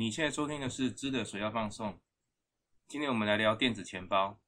你现在收听的是知的水要放送，今天我们来聊电子钱包。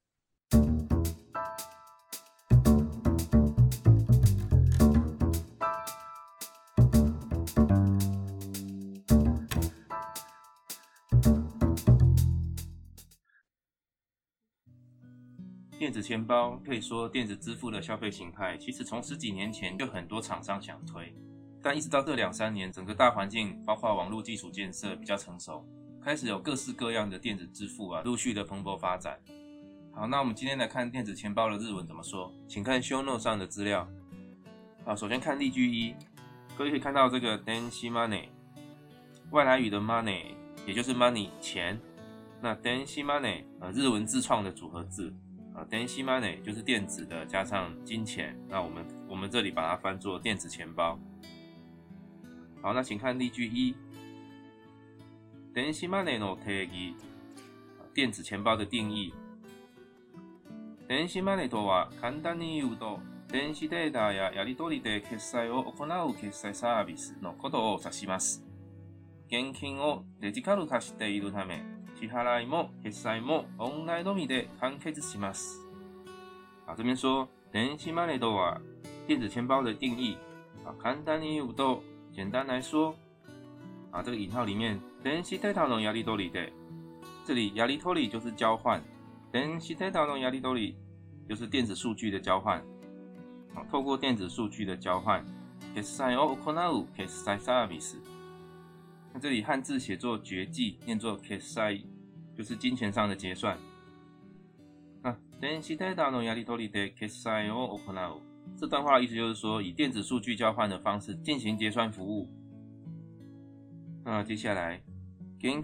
电子钱包可以说电子支付的消费形态，其实从十几年前就很多厂商想推。但一直到这两三年，整个大环境包括网络基础建设比较成熟，开始有各式各样的电子支付啊，陆续的蓬勃发展。好，那我们今天来看电子钱包的日文怎么说，请看 show n o t e 上的资料。好，首先看例句一，各位可以看到这个 d e n c i Money，外来语的 Money，也就是 Money 钱，那 d e n c i Money，呃，日文自创的组合字，呃 d e n c i Money 就是电子的加上金钱，那我们我们这里把它翻作电子钱包。好，那请看例句一，電子マネーの定義、電子钱包的定義。電子マネーとは簡単に言うと、電子データややり取りで決済を行う決済サービスのことを指します。現金をデジタル化しているため、支払いも決済もオンラインのみで完結します。啊，这边说電子マネーとは電子钱包的定義。簡単に言うと简单来说，啊，这个引号里面，e e n d 電 o 資料的やり取り的，这里 t o r i 就是交换，電 y a r i t o r i 就是电子数据的交换。啊，透过电子数据的交换，決済を行 s 決済サー c e 那这里汉字写作“绝技”，念作決済，就是金钱上的结算。啊，電子 i 料 e や a 取りで決済を行う。这段话的意思就是说，以电子数据交换的方式进行结算服务。那接下来，因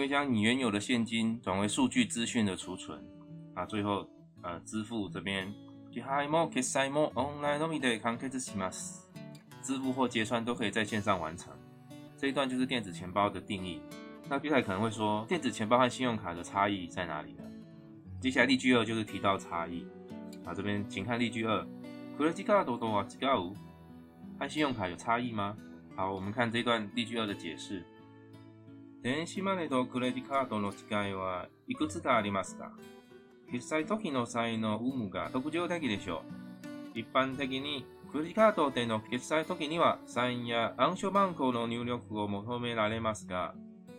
为将你原有的现金转为数据资讯的储存，啊，最后呃支付这边，支付或结算都可以在线上完成。这一段就是电子钱包的定义。那接下来可能会说，电子钱包和信用卡的差异在哪里呢？接下来例句二就是提到差异啊，这边请看例句二，クレジカードとは違う？和信用卡有差异吗？好，我们看这段例句二的解释。電子マネーとクレジカードの違いはいくつかありますか？決済時の際の有無が特徴的でしょう。一般的にクレジカードでの決済時にはサインや暗証番号の入力を求められますが、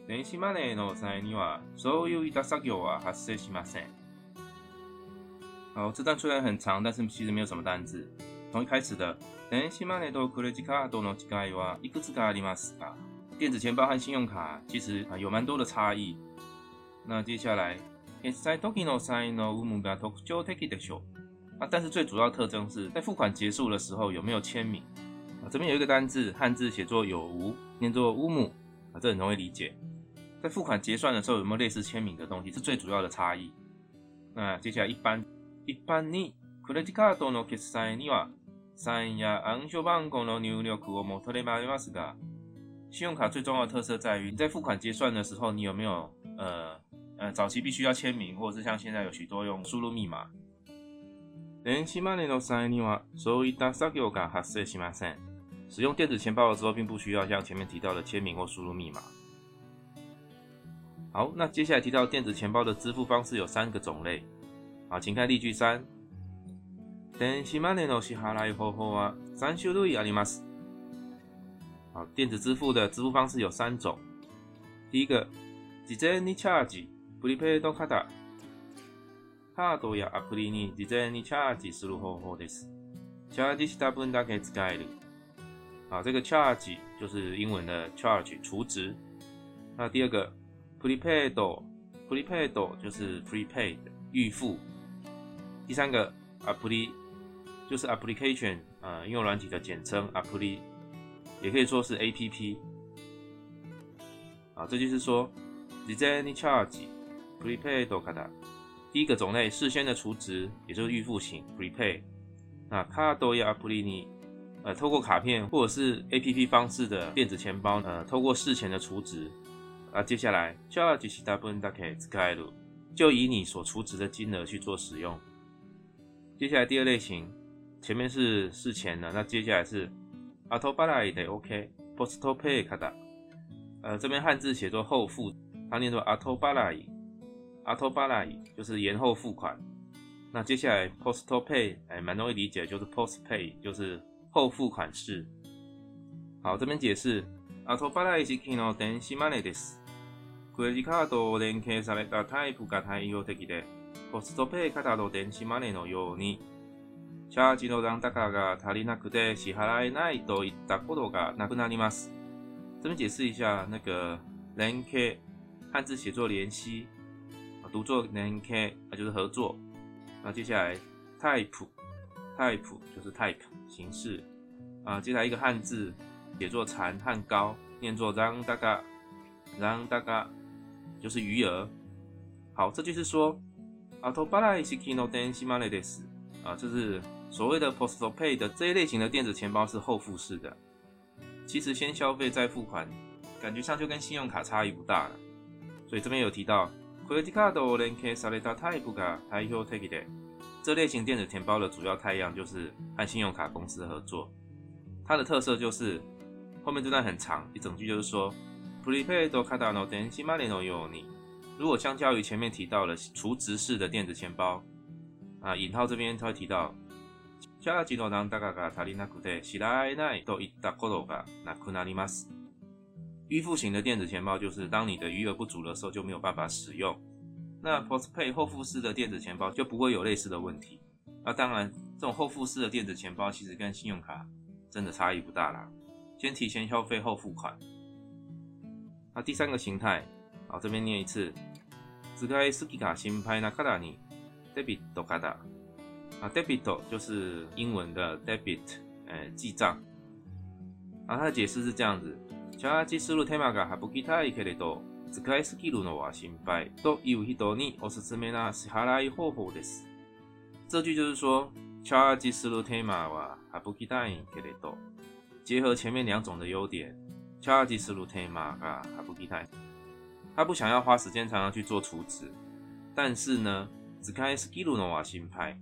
電子マネーの際にはそういった作業は発生しません。好，这段虽然很长，但是其实没有什么单字。从一开始的电子钱包和信用卡其实啊有蛮多的差异。那接下来的啊，但是最主要特征是在付款结束的时候有没有签名啊？这边有一个单字，汉字写作有无，念作乌姆啊，这很容易理解。在付款结算的时候有没有类似签名的东西，是最主要的差异。那接下来一般。一般に、クレジカードの決済には、サインや暗証番号の入力を求められますが、信用卡最重要的特色在于，你在付款结算的时候，你有没有呃呃早期必须要签名，或者是像现在有许多用输入密码。電子マネーの際にはそういった作業が発生しません。使用電子钱包的时候，并不需要像前面提到的签名或输入密码。好，那接下来提到电子钱包的支付方式有三个种类，好，请看例句三。電子支付的支付方式有三種。第一個，自前尼 charge，預備都卡打，卡都要阿普哩尼自前尼 c h a g e 思路後後的，charge 是分都可以自改好，这个 charge 就是英文的 charge，储值。那第二个 p r e p a i d p r e p a i d 就是 p r e p a i d 预付。第三个 a p p l y 就是 application，呃，应用软体的简称 apply，也可以说是 app。啊，这就是说，design charge，prepay do k a 第一个种类，事先的储值，也就是预付型 prepay。那 c a d o ya apply ni，呃，透过卡片或者是 app 方式的电子钱包，呃，透过事前的储值。啊，接下来 charge 是 wakai z i k a 就以你所储值的金额去做使用。接下来第二类型，前面是事前的，那接下来是 atobalai，得 OK，postpay o kada，呃，这边汉字写作后付，它念作 atobalai，atobalai 就是延后付款。那接下来 postpay，o 哎，蛮容易理解，就是 postpay 就是后付款式。好，这边解释 atobalai 是 k i n o d e n simanades，クレジットを連携されたタイプが代表的で。コストペイ型の電子マネーのように、チャージの残高が足りなくて支払えないといったことがなくなります。这边解释一下那个 l k” 汉字写作“联系”，读作 l k” 啊，就是合作。那接下来 “type”，type 就是 type 形式啊。接下来一个汉字写作“残和高，念作 “zang daga”，“zang daga” 就是余额。好，这就是说。Atobalai siki no denshi made des，啊，这是所谓的 postpaid 的这一类型的电子钱包是后付式的。其实先消费再付款，感觉上就跟信用卡差异不大了。所以这边有提到 kreditkado nke sareta taihuga taiyo take des，这类型电子钱包的主要太阳就是和信用卡公司合作。它的特色就是后面这段很长，一整句就是说 prepaid kado no denshi made no yoni。如果相较于前面提到的储值式的电子钱包，啊尹浩这边他会提到，预付型的电子钱包就是当你的余额不足的时候就没有办法使用。那 pos pay 后付式的电子钱包就不会有类似的问题。那当然，这种后付式的电子钱包其实跟信用卡真的差异不大啦，先提前消费后付款。那第三个形态。好，这边念一次。使い新拍那心配な d にデビットから。啊，デビット就是英文的 debit，哎，记账。啊，他的解释是这样子。チャージするテーマが省きたいけれど、使いぎるのは心配という人におすすめな支払い方法です。这句就是说，チャージするテーマは省きたいけれど，结合前面两种的优点，チャージするテーマが省きたい。他不想要花时间常常去做储值，但是呢，只开 Skilunova 新拍，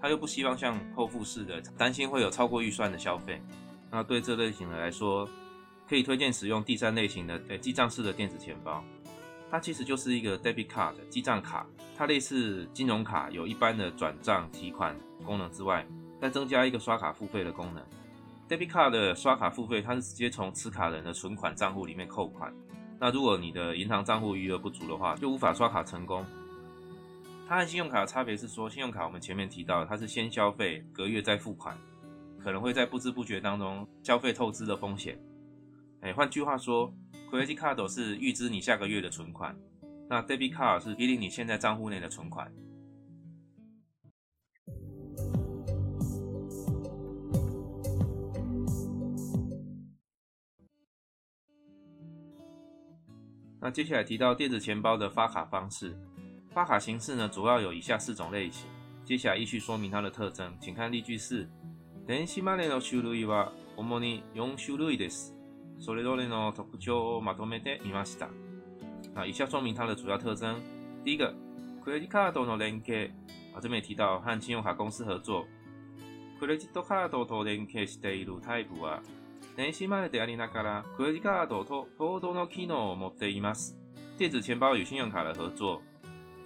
他又不希望像后付式的担心会有超过预算的消费。那对这类型的来说，可以推荐使用第三类型的诶记账式的电子钱包。它其实就是一个 Debit Card 记账卡，它类似金融卡，有一般的转账、提款功能之外，再增加一个刷卡付费的功能。Debit Card 的刷卡付费，它是直接从持卡人的存款账户里面扣款。那如果你的银行账户余额不足的话，就无法刷卡成功。它和信用卡的差别是说，信用卡我们前面提到，它是先消费，隔月再付款，可能会在不知不觉当中消费透支的风险。哎，换句话说，credit card 是预支你下个月的存款，那 debit card 是依领你现在账户内的存款。那接下来提到电子钱包的发卡方式，发卡形式呢主要有以下四种类型，接下来依次说明它的特征，请看例句四。電子マネーの種類は主に四種類です。それらの特徴をまとめてみました。啊，以下说明它的主要特征。第一个，クレジカと連携。啊，这边也提到和信用卡公司合作。e レジットカードと連携しているタイプは能电子钱包与信用卡的合作，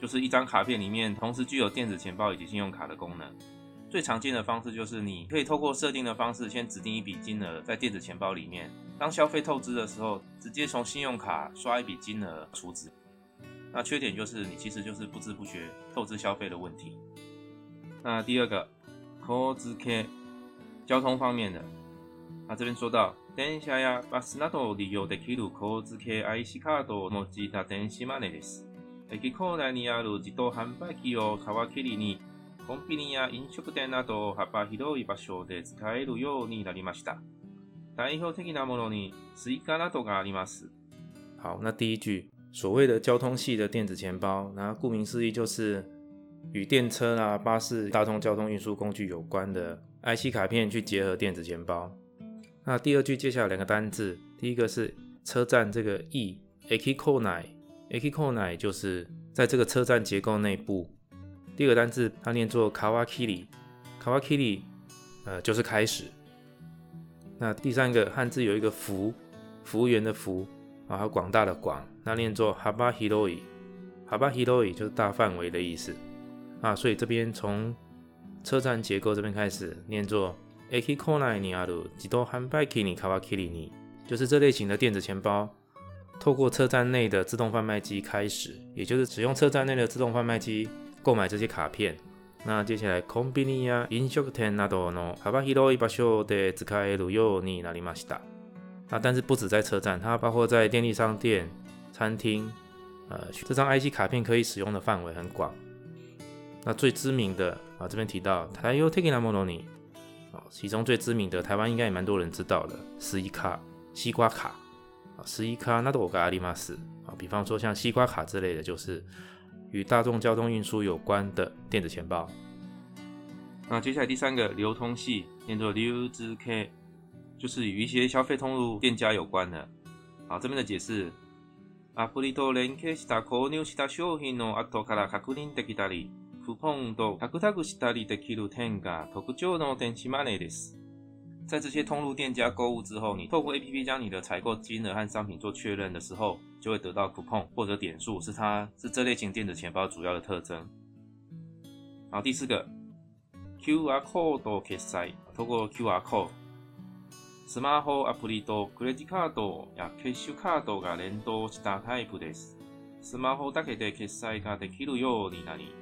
就是一张卡片里面同时具有电子钱包以及信用卡的功能。最常见的方式就是你可以透过设定的方式，先指定一笔金额在电子钱包里面，当消费透支的时候，直接从信用卡刷一笔金额出支。那缺点就是你其实就是不知不觉透支消费的问题。那第二个，kosuke 交通方面的。発電所だ。電車やバスなどを利用できる交通系 IC カードを用いた電子マネーです。駅構内にある自動販売機を皮切りに、コンビニや飲食店など幅広い場所で使えるようになりました。代表的なものにスイカなどがあります。好，那第一句所谓的交通系的电子钱包，那顾名思义就是与电车啦、啊、巴士、大众交通运输工具有关的 IC 卡片去结合电子钱包。那第二句接下来两个单字，第一个是车站这个 e a k i k o n a i a k i k o n a i 就是在这个车站结构内部。第二个单字它念作 kawakiri，kawakiri 呃就是开始。那第三个汉字有一个服，服务员的服啊，后广大的广，那念作 h a b a h i r o i h a b a h i r o i 就是大范围的意思啊，所以这边从车站结构这边开始念作。IC 卡 i 尼阿鲁几多？含拜 a 尼卡瓦 i 里尼，就是这类型的电子钱包，透过车站内的自动贩卖机开始，也就是只用车站内的自动贩卖机购买这些卡片。那接下来コンビニや飲食店 o de z バ k a イバ u yo ni n a よ i m a s まし a 那但是不止在车站，它包括在电力商店、餐厅，呃，这张 IC 卡片可以使用的范围很广。那最知名的啊，这边提到台 i n a m o n ニ。啊，其中最知名的台湾应该也蛮多人知道了，十一卡、西瓜卡啊，十一卡那都我跟阿里玛斯啊。比方说像西瓜卡之类的，就是与大众交通运输有关的电子钱包。那接下来第三个流通系，念作 “new 之 k”，就是与一些消费通路店家有关的。好，这边的解释啊，布里多连克西达可纽西达秀品的阿托卡拉确认的 kali。在这些通路店家购物之后，你透过 APP 将你的采购金额和商品做确认的时候，就会得到 Coupon 或者点数，是它是这类型电子钱包主要的特征。然后第四个，QR コード決済と过 QR コード、スマホアプリとクレジカードやキャッシュカードが連動したタイプです。スマホだけで決済ができるようになり。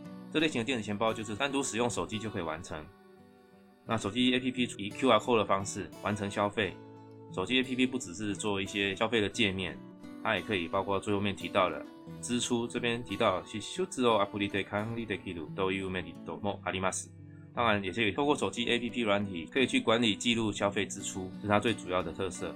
这类型的电子钱包就是单独使用手机就可以完成。那手机 APP 以 QR Code 的方式完成消费。手机 APP 不只是做一些消费的界面，它也可以包括最后面提到的支出。这边提到是修治哦，阿布利对康利对记录都义务媒体都莫阿里玛斯。当然，也可以透过手机 APP 软体可以去管理记录消费支出，是它最主要的特色。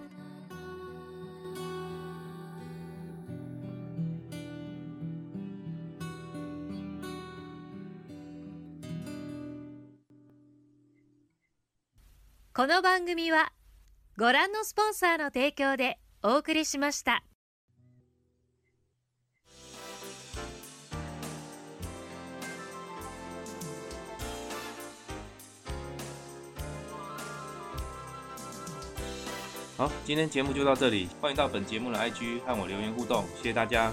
この番組はご覧のスポンサーの提供でお送りしました。好，今天节目就到这里，欢迎到本节目的 IG 和我留言互动，谢谢大家。